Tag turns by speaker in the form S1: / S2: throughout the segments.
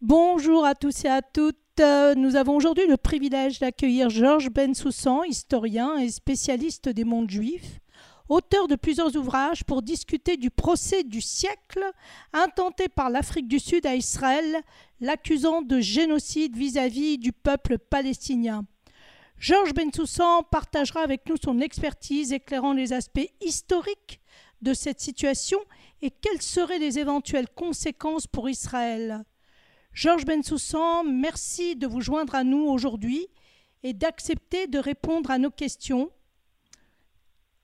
S1: Bonjour à tous et à toutes. Euh, Nous avons aujourd'hui le privilège d'accueillir Georges Bensoussan, historien et spécialiste des mondes juifs, auteur de plusieurs ouvrages pour discuter du procès du siècle intenté par l'Afrique du Sud à Israël, l'accusant de génocide vis-à-vis du peuple palestinien. Georges Bensoussan partagera avec nous son expertise éclairant les aspects historiques de cette situation et quelles seraient les éventuelles conséquences pour Israël. Georges Bensoussan, merci de vous joindre à nous aujourd'hui et d'accepter de répondre à nos questions.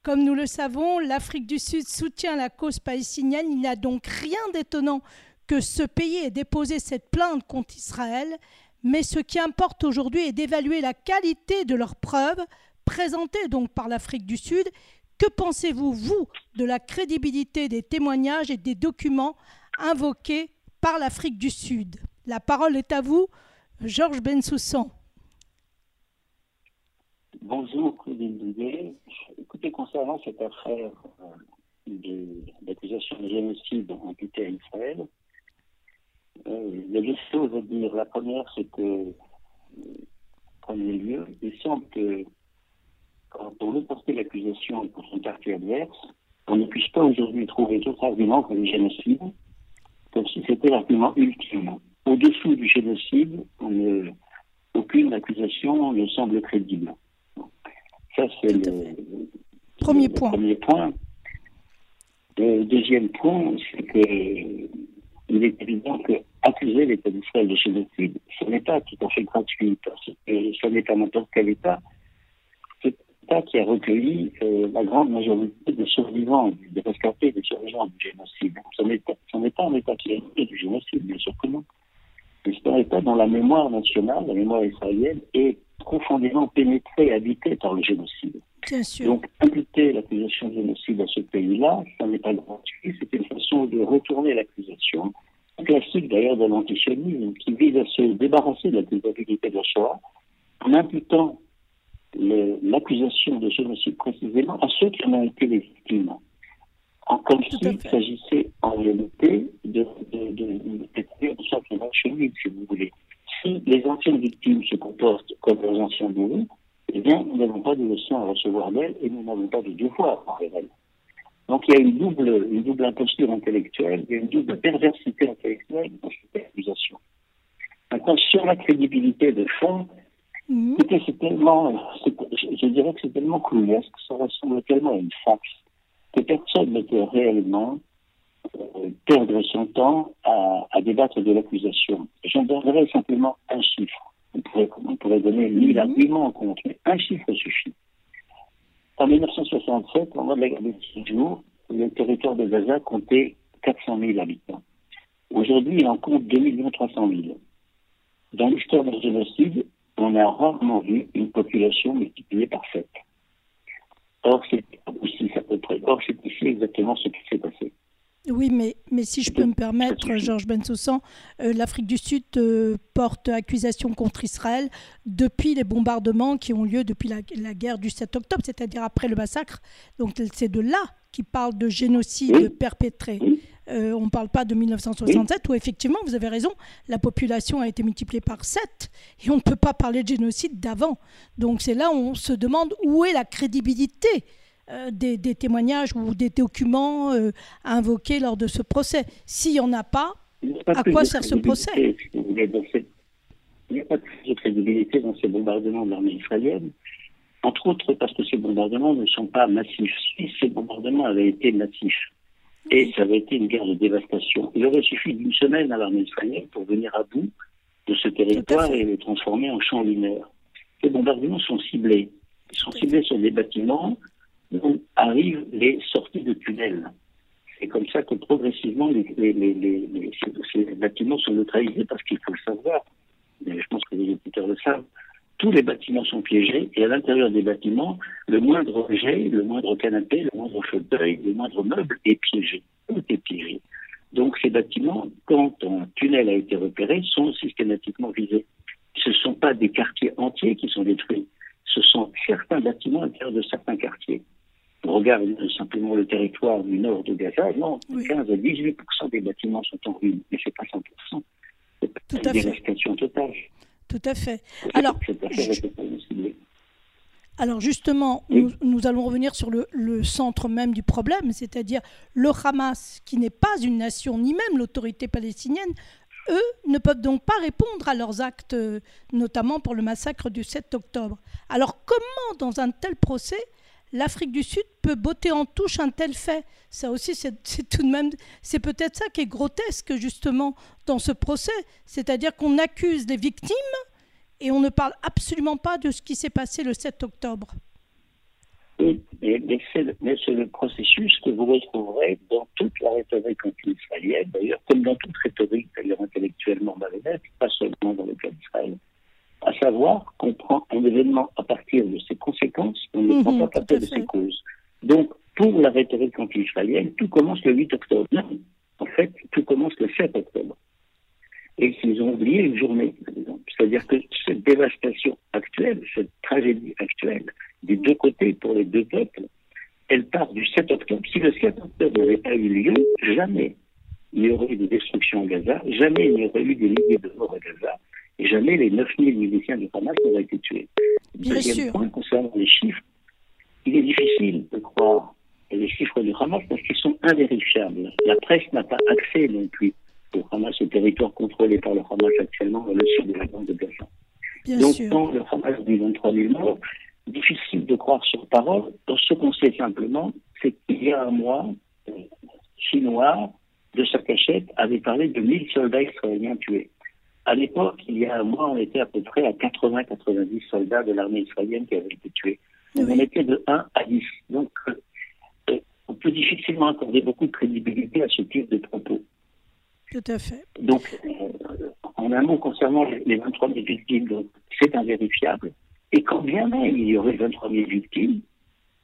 S1: Comme nous le savons, l'Afrique du Sud soutient la cause palestinienne. Il n'y a donc rien d'étonnant que ce pays ait déposé cette plainte contre Israël, mais ce qui importe aujourd'hui est d'évaluer la qualité de leurs preuves présentées donc par l'Afrique du Sud. Que pensez-vous, vous, de la crédibilité des témoignages et des documents invoqués par l'Afrique du Sud? La parole est à vous, Georges Bensoussan.
S2: Bonjour, Claudine Douillet. Écoutez, concernant cette affaire euh, d'accusation de, génocide imputée à Israël, il y a deux choses à dire. La première, c'est que, euh, premier lieu, il semble que quand on veut porter l'accusation pour son quartier adverse, on ne puisse pas aujourd'hui trouver d'autres arguments que le génocide, comme si c'était l'argument ultime. Au-dessous du génocide, ne, aucune accusation ne semble crédible. Ça, c'est le,
S1: premier
S2: le
S1: point.
S2: premier point. Le deuxième point, c'est que il est évident que accuser l'État d'Israël de génocide, ce n'est pas tout à fait gratuit, parce que ce n'est pas n'importe quel État. C'est l'État qui a recueilli euh, la grande majorité des survivants, des rescapés des survivants du génocide. Ce n'est pas, ce n'est pas un État qui a été du génocide, bien sûr que non. Un État dont la mémoire nationale, la mémoire israélienne, est profondément pénétrée, habitée par le génocide.
S1: Bien sûr.
S2: Donc, imputer l'accusation de génocide à ce pays-là, ça n'est pas gratuit, c'est une façon de retourner l'accusation, classique d'ailleurs de l'antisionisme, qui vise à se débarrasser de la culpabilité de la Shoah, en imputant l'accusation de génocide précisément à ceux qui en ont été les victimes. En, comme s'il s'agissait en réalité de, de, de, de, sorte de chenille, si vous voulez. Si les anciennes victimes se comportent comme leurs anciens bourreaux, eh bien, nous n'avons pas de leçons à recevoir d'elles et nous n'avons pas de devoir envers elles. Donc il y a une double, une double imposture intellectuelle, il y a une double perversité intellectuelle dans cette accusation. Maintenant, sur la crédibilité de fond, écoutez, c'est tellement, je, dirais que c'est tellement clouesque, ça ressemble tellement à une fax, que personne ne peut réellement euh, perdre son temps à, à débattre de l'accusation. J'en donnerai simplement un chiffre. On pourrait, on pourrait donner mille
S1: Mhm.
S2: arguments contre, mais un chiffre suffit. En 1967, au moment de la guerre des six jours, le territoire de Gaza comptait 400 000 habitants. Aujourd'hui, il en compte 2 300 000. Dans l'histoire du génocide, on a rarement vu une population multipliée par 7. Or, c'est aussi à peu près. Or, c'est ici exactement ce qui s'est passé.
S1: Oui, mais, mais si je peux me permettre. Georges Bensoussan, euh, l'Afrique du Sud euh, porte accusation contre Israël depuis les bombardements qui ont lieu depuis la, la guerre du 7 octobre, c'est-à-dire après le massacre. Donc c'est de là qu'il parle de génocide
S2: Oui.
S1: perpétré.
S2: Oui.
S1: Euh, on ne parle pas de 1967 où effectivement, vous avez raison, la population a été multipliée par 7 et on ne peut pas parler de génocide d'avant. Donc c'est là où on se demande où est la crédibilité euh, des, des témoignages ou des documents euh, invoqués lors de ce procès. S'il n'y en a pas,
S2: a pas
S1: À quoi sert ce procès?
S2: Il n'y a pas plus de crédibilité dans ces bombardements de l'armée israélienne, entre autres parce que ces bombardements ne sont pas massifs. Si ces bombardements avaient été massifs, et ça avait été une guerre de dévastation, il aurait suffi d'une semaine à l'armée israélienne pour venir à bout de ce territoire et le transformer en champ lunaire. Les bombardements sont ciblés. Ils sont ciblés sur des bâtiments où arrivent les sorties de tunnels. C'est comme ça que progressivement les, les, les, les- ces, bâtiments sont neutralisés parce qu'il faut le savoir. Mais je pense que les auditeurs le savent. Tous les bâtiments sont piégés et à l'intérieur des bâtiments, le moindre objet, le moindre canapé, le moindre fauteuil, le moindre meuble est piégé. Tout est piégé. Donc ces bâtiments, quand un tunnel a été repéré, sont systématiquement visés. Ce ne sont pas des quartiers entiers qui sont détruits. Ce sont certains bâtiments à l'intérieur de certains quartiers. On regarde simplement le territoire du nord de Gaza, non,
S1: Oui.
S2: 15 à 18% des bâtiments sont en ruine, mais c'est pas 100
S1: Tout à fait.
S2: totale.
S1: Tout à fait. Alors, alors justement, nous, allons revenir sur le, centre même du problème, c'est-à-dire le Hamas, qui n'est pas une nation, ni même l'autorité palestinienne, eux ne peuvent donc pas répondre à leurs actes, notamment pour le massacre du 7 octobre. Alors comment, dans un tel procès, l'Afrique du Sud peut botter en touche un tel fait Ça aussi, c'est tout de même, c'est peut-être ça qui est grotesque justement dans ce procès, c'est-à-dire qu'on accuse les victimes et on ne parle absolument pas de ce qui s'est passé le 7 octobre.
S2: Mais, c'est le processus que vous retrouverez dans toute la rhétorique anti-israélienne, d'ailleurs, comme dans toute rhétorique, d'ailleurs intellectuellement malhonnête, pas seulement dans le cas d'Israël. Savoir qu'on prend un événement à partir de ses conséquences, on ne prend pas à partir de ses causes. Donc, pour la rhétorique anti-israélienne, tout commence le 8 octobre. Non, en fait, tout commence le 7 octobre et qu'ils ont oublié une journée, C'est-à-dire que cette dévastation actuelle, cette tragédie actuelle, des deux côtés pour les deux peuples, elle part du 7 octobre. Si le 7 octobre n'avait pas eu lieu, jamais il n'y aurait eu de destruction à Gaza, jamais il n'y aurait eu des milliers de morts à Gaza, jamais les 9000 miliciens du Hamas n'auraient été tués.
S1: Bien
S2: Deuxième point concernant les chiffres, il est difficile de croire les chiffres du Hamas parce qu'ils sont invérifiables. La presse n'a pas accès non plus le Hamas au territoire contrôlé par le Hamas actuellement dans le sud de la bande de Gaza. Donc, quand le Hamas dit 23 000 morts, difficile de croire sur parole. Ce qu'on sait simplement, c'est qu'il y a un mois, Chinois de sa cachette avait parlé de 1000 soldats israéliens tués. À l'époque, il y a un mois, on était à peu près à 80-90 soldats de l'armée israélienne qui avaient été tués. On était de 1 à 10. Donc, euh, on peut difficilement accorder beaucoup de crédibilité à ce type de propos.
S1: Tout à fait.
S2: Donc, euh, en un mot concernant les 23 000 victimes, c'est invérifiable. Et quand bien même il y aurait 23 000 victimes,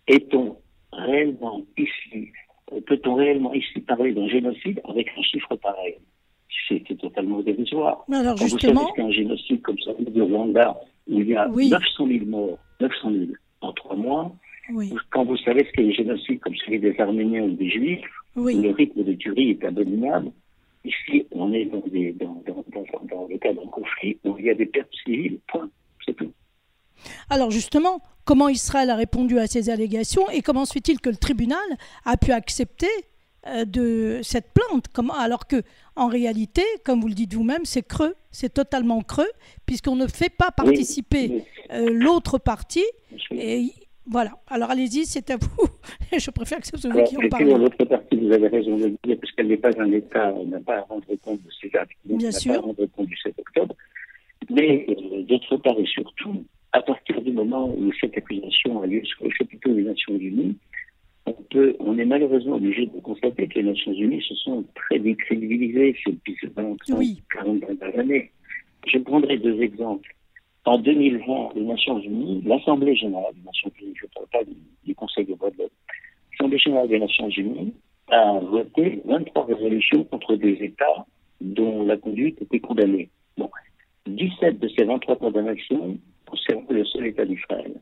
S2: est-on réellement ici, euh, peut-on réellement ici parler d'un génocide avec un chiffre pareil? C'est totalement dérisoire.
S1: Alors quand justement,
S2: vous savez qu'un génocide comme celui du Rwanda, où il y a 900 000 morts, 900 000 en trois mois, quand vous savez ce qu'est le génocide comme celui des Arméniens ou des Juifs, le rythme de tuerie est abominable, Ici, on est dans, le cas d'un conflit où il y a des pertes civiles, point, c'est tout.
S1: Alors justement, comment Israël a répondu à ces allégations et comment se fait-il que le tribunal a pu accepter de cette comment, alors que en réalité, comme vous le dites vous-même, c'est creux, c'est totalement creux, puisqu'on ne fait pas participer euh, l'autre partie. Et voilà. Alors allez-y, c'est à vous. Je préfère que ce soit vous qui en parlez.
S2: L'autre partie, vous avez raison de le dire, puisqu'elle n'est pas un État, on n'a pas à rendre compte de ses actes.
S1: Bien sûr.
S2: Pas à rendre compte du 7 octobre. Mais euh, d'autre part et surtout, à partir du moment où cette accusation a lieu sur le chapiteau des Nations Unies, on, peut, on est malheureusement obligé de constater que les Nations Unies se sont très décrédibilisées depuis ces 20, 40 dernières années. Je prendrai deux exemples. En 2020, les Nations Unies, l'Assemblée générale des Nations Unies, je ne parle pas du, Conseil de droits de l'homme, l'Assemblée générale des Nations Unies a voté 23 résolutions contre des États dont la conduite était condamnée. Bon, 17 de ces 23 condamnations concernent le seul État d'Israël.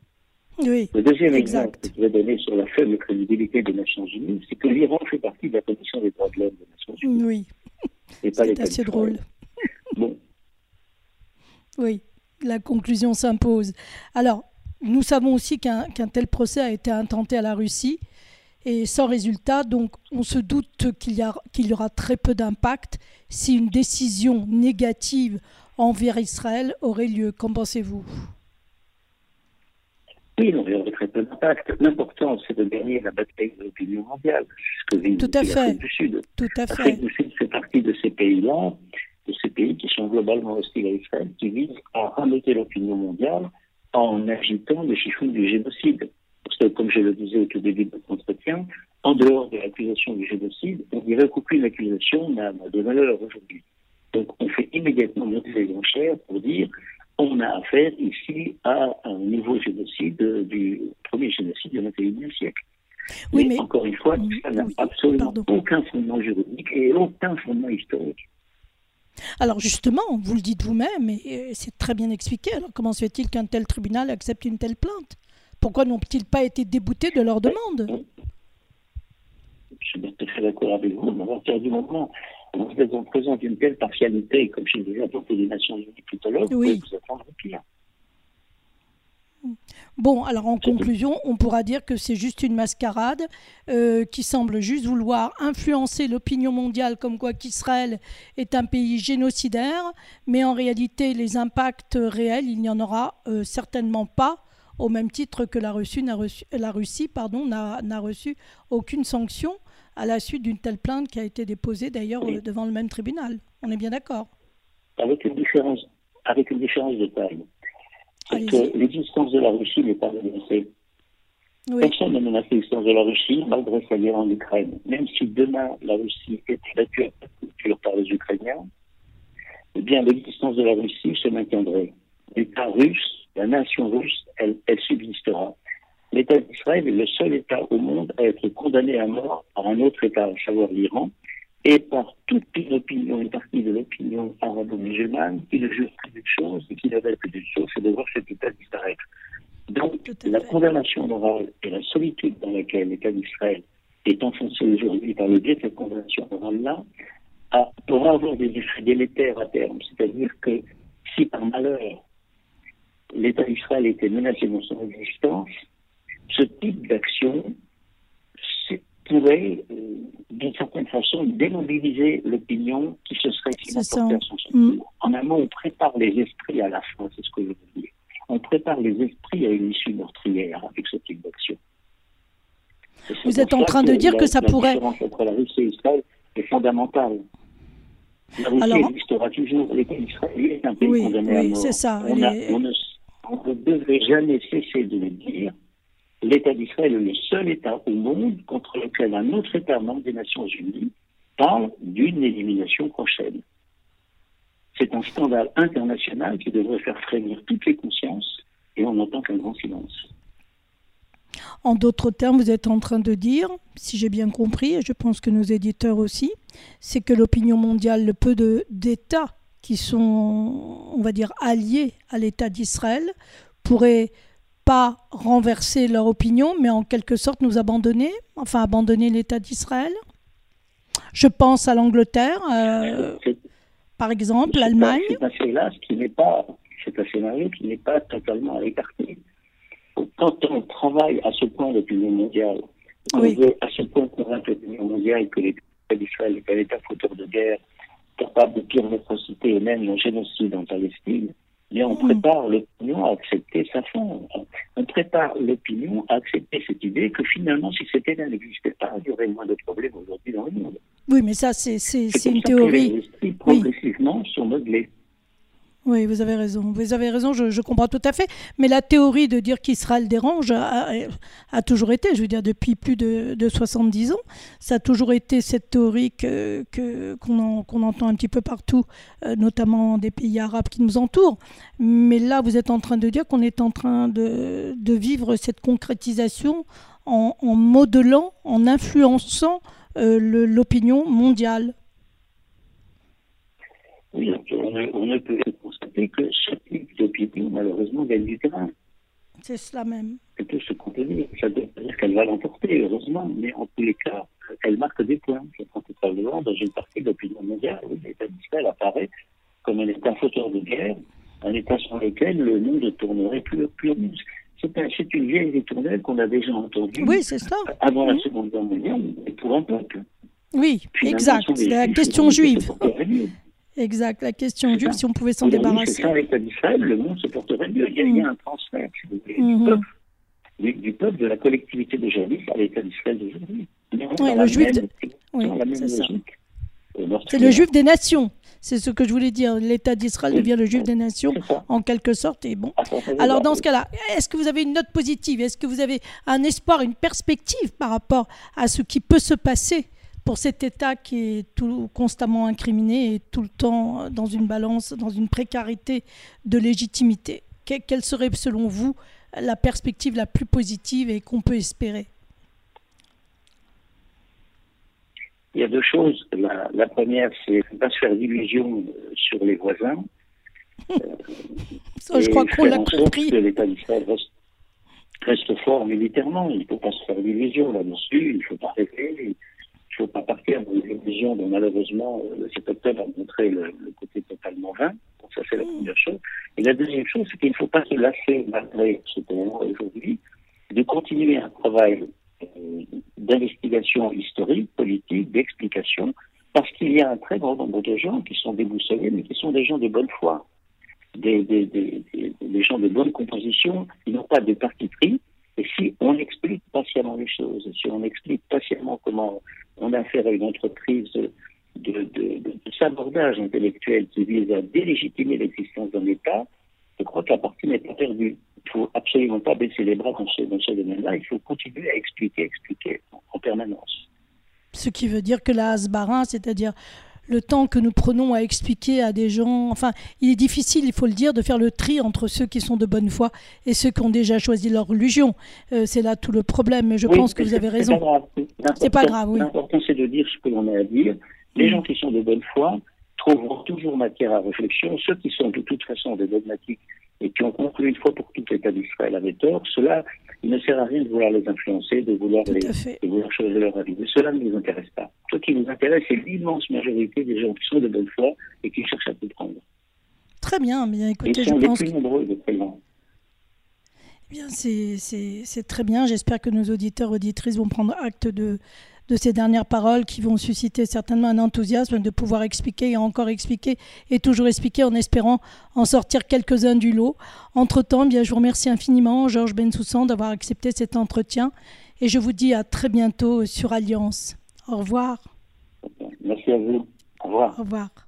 S1: Oui,
S2: le deuxième exemple que je vais donner sur la faible crédibilité des Nations Unies, c'est que l'Iran fait partie de la Commission des droits de l'homme des Nations Unies.
S1: Oui, c'est assez drôle.
S2: Bon.
S1: Oui la conclusion s'impose. Alors, nous savons aussi qu'un tel procès a été intenté à la Russie et sans résultat, donc on se doute qu'il y, y, aura très peu d'impact si une décision négative envers Israël aurait lieu. Qu'en pensez-vous?
S2: Oui, il y aurait très peu d'impact. L'important, c'est de gagner la bataille de l'opinion mondiale,
S1: Tout à fait.
S2: du Sud.
S1: Tout à fait.
S2: L'Afrique du Sud fait partie de ces pays-là de ces pays qui sont globalement hostiles à Israël, qui visent à remonter l'opinion mondiale en agitant le chiffon du génocide. Parce que, comme je le disais au tout début de notre entretien, en dehors de l'accusation du génocide, on dirait qu'aucune accusation n'a de valeur aujourd'hui. Donc, on fait immédiatement monter les enchères pour dire on a affaire ici à un nouveau génocide du premier génocide du XXIe siècle. Oui, mais, encore une fois, ça n'a absolument aucun fondement juridique et aucun fondement historique.
S1: Alors justement, vous le dites vous-même, et c'est très bien expliqué. Alors comment se fait-il qu'un tel tribunal accepte une telle plainte? Pourquoi n'ont-ils pas été déboutés de leur demande?
S2: Je suis tout à fait d'accord avec vous, mais à partir du moment vous êtes en présence d'une telle partialité, comme je disais à propos des Nations Unies vous attendre pire.
S1: Bon, alors en conclusion, on pourra dire que c'est juste une mascarade euh, qui semble juste vouloir influencer l'opinion mondiale comme quoi qu'Israël est un pays génocidaire, mais en réalité, les impacts réels, il n'y en aura euh, certainement pas, au même titre que la Russie n'a reçu, la Russie, pardon, n'a reçu aucune sanction à la suite d'une telle plainte qui a été déposée d'ailleurs devant le même tribunal. On est bien d'accord
S2: Avec une différence, avec une différence de taille que l'existence de la Russie n'est pas menacée. Personne ne menace l'existence de la Russie malgré sa guerre en Ukraine. Même si demain la Russie était battue à culture par les Ukrainiens, eh bien l'existence de la Russie se maintiendrait. L'État russe, la nation russe, elle, elle subsistera. L'État d'Israël est le seul État au monde à être condamné à mort par un autre État, à savoir l'Iran, et par toute une opinion, une partie de l'opinion arabo-musulmane qui ne jure plus d'une chose et qui ne veut plus d'une chose, c'est de voir cet État disparaître. Donc, la condamnation morale et la solitude dans laquelle l'État d'Israël est enfoncé aujourd'hui par le biais de cette condamnation morale-là, pourra avoir des effets délétères à terme. C'est-à-dire que si par malheur l'État d'Israël était menacé dans son existence, ce type d'action pourrait, euh, d'une certaine façon, démobiliser l'opinion qui se serait finalement à son secours. Mm. En amont, on prépare les esprits à la fin, c'est ce que je veux dire. On prépare les esprits à une issue meurtrière avec ce type d'action.
S1: Vous êtes en train de dire que ça pourrait.
S2: La différence entre la Russie et Israël est fondamentale. La Russie Alors... existera toujours. L'État israélien est un pays oui, condamné oui, à mort.
S1: c'est ça.
S2: On, a, on, ne, on ne devrait jamais cesser de le dire l'État d'Israël est le seul État au monde contre lequel un autre État membre des Nations Unies parle d'une élimination prochaine. C'est un scandale international qui devrait faire frémir toutes les consciences et on n'entend qu'un grand silence.
S1: En d'autres termes, vous êtes en train de dire, si j'ai bien compris, et je pense que nos éditeurs aussi, c'est que l'opinion mondiale, le peu d'États qui sont, on va dire, alliés à l'État d'Israël, pourraient pas renverser leur opinion, mais en quelque sorte nous abandonner, enfin abandonner l'État d'Israël. Je pense à l'Angleterre, euh, par exemple, l'Allemagne.
S2: C'est un qui n'est pas, c'est un scénario qui n'est pas totalement écarté. Quand on travaille à ce point l'opinion mondiale, on veut à ce point convaincre l'opinion mondiale que l'État d'Israël est un État fauteur de guerre, capable de pire atrocités et même le génocide en Palestine, mais on prépare l'opinion à accepter sa fin. On prépare l'opinion à accepter cette idée que finalement, si cet état n'existait pas, il y aurait moins de problèmes aujourd'hui dans le monde.
S1: Oui, mais ça, c'est une théorie.
S2: Que les esprits, progressivement, sont modelés.
S1: Oui, vous avez raison. Vous avez raison, je, comprends tout à fait. Mais la théorie de dire qu'Israël dérange a, toujours été, je veux dire, depuis plus de, de, 70 ans, ça a toujours été cette théorie qu'on que, entend un petit peu partout, euh, notamment des pays arabes qui nous entourent. Mais là, vous êtes en train de dire qu'on est en train de, de vivre cette concrétisation en, modelant, en influençant euh, l'opinion mondiale.
S2: Oui, on ne, peut constater que ce type d'opinion, malheureusement, gagne du terrain.
S1: C'est cela même.
S2: Elle peut se contenir. Ça veut dire qu'elle va l'emporter, heureusement, mais en tous les cas, elle marque des points. Je prends probablement dans une partie de l'opinion mondiale où l'État d'Israël apparaît comme un État fauteur de guerre, un État sur lequel le monde tournerait plus, plus C'est une vieille ritournelle qu'on a déjà entendue
S1: oui,
S2: avant la Seconde Guerre mondiale, et pour un peuple.
S1: Oui, exact. C'est la question juive. Exact, la question juive, si on pouvait s'en débarrasser.
S2: Sans l'État d'Israël, le monde se porterait mieux. Il y a, mm. un transfert, si vous voulez, du, mm-hmm. peuple, du, peuple, de la collectivité de jadis à l'État d'Israël d'aujourd'hui.
S1: Oui, le juif de... oui, c'est ça. C'est le juif des nations. C'est ce que je voulais dire. L'État d'Israël devient le juif des nations, en quelque sorte. Et bon. Alors, dans ce cas-là, est-ce que vous avez une note positive? Est-ce que vous avez un espoir, une perspective par rapport à ce qui peut se passer pour cet État qui est tout, constamment incriminé et tout le temps dans une balance, dans une précarité de légitimité. quelle serait selon vous la perspective la plus positive et qu'on peut espérer?
S2: Il y a deux choses. La, première, c'est ne pas se faire d'illusions euh, sur les voisins.
S1: Ça, je crois qu'on l'a compris.
S2: Que l'État d'Israël reste, reste, fort militairement. Il ne faut pas se faire d'illusions là-dessus. Il ne faut pas rêver faut pas partir dans une illusion dont malheureusement cet octobre a montré le, côté totalement vain. ça c'est la première chose. Et la deuxième chose, c'est qu'il ne faut pas se lasser malgré ce qu'on aujourd'hui de continuer un travail euh, d'investigation historique, politique, d'explication, parce qu'il y a un très grand nombre de gens qui sont déboussolés, mais qui sont des gens de bonne foi, des, des gens de bonne composition, qui n'ont pas de parti pris. Et si on explique patiemment les choses, si on explique patiemment comment on a affaire à une entreprise de, de, sabordage intellectuel qui vise à délégitimer l'existence d'un État, je crois que la partie n'est pas perdue. Il faut absolument pas baisser les bras dans ce, dans ce domaine-là. Il faut continuer à expliquer, expliquer en, permanence.
S1: Ce qui veut dire que la hasbara, c'est-à-dire le temps que nous prenons à expliquer à des gens. Enfin, il est difficile, il faut le dire, de faire le tri entre ceux qui sont de bonne foi et ceux qui ont déjà choisi leur religion. Euh, c'est là tout le problème, mais je pense que vous avez raison.
S2: C'est pas grave, oui. L'important, c'est de dire ce que l'on a à dire. Les mm. gens qui sont de bonne foi trouveront toujours matière à réflexion. Ceux qui sont de toute façon des dogmatiques et qui ont conclu une fois pour toutes l'État d'Israël avait tort, cela, il ne sert à rien de vouloir les influencer, de vouloir, les, de vouloir changer leur avis. cela ne les intéresse pas. Ce qui nous intéresse, c'est l'immense majorité des gens qui sont de bonne foi et qui cherchent à comprendre.
S1: Très bien, bien écoutez,
S2: Ils sont les plus nombreux de.
S1: Eh bien, c'est très bien. J'espère que nos auditeurs auditrices vont prendre acte de, de ces dernières paroles qui vont susciter certainement un enthousiasme de pouvoir expliquer et encore expliquer et toujours expliquer en espérant en sortir quelques-uns du lot. Entre-temps, bien, je vous remercie infiniment, Georges Bensoussan, d'avoir accepté cet entretien et je vous dis à très bientôt sur Alliance. Au revoir.
S2: Merci à vous. Au revoir.
S1: Au revoir.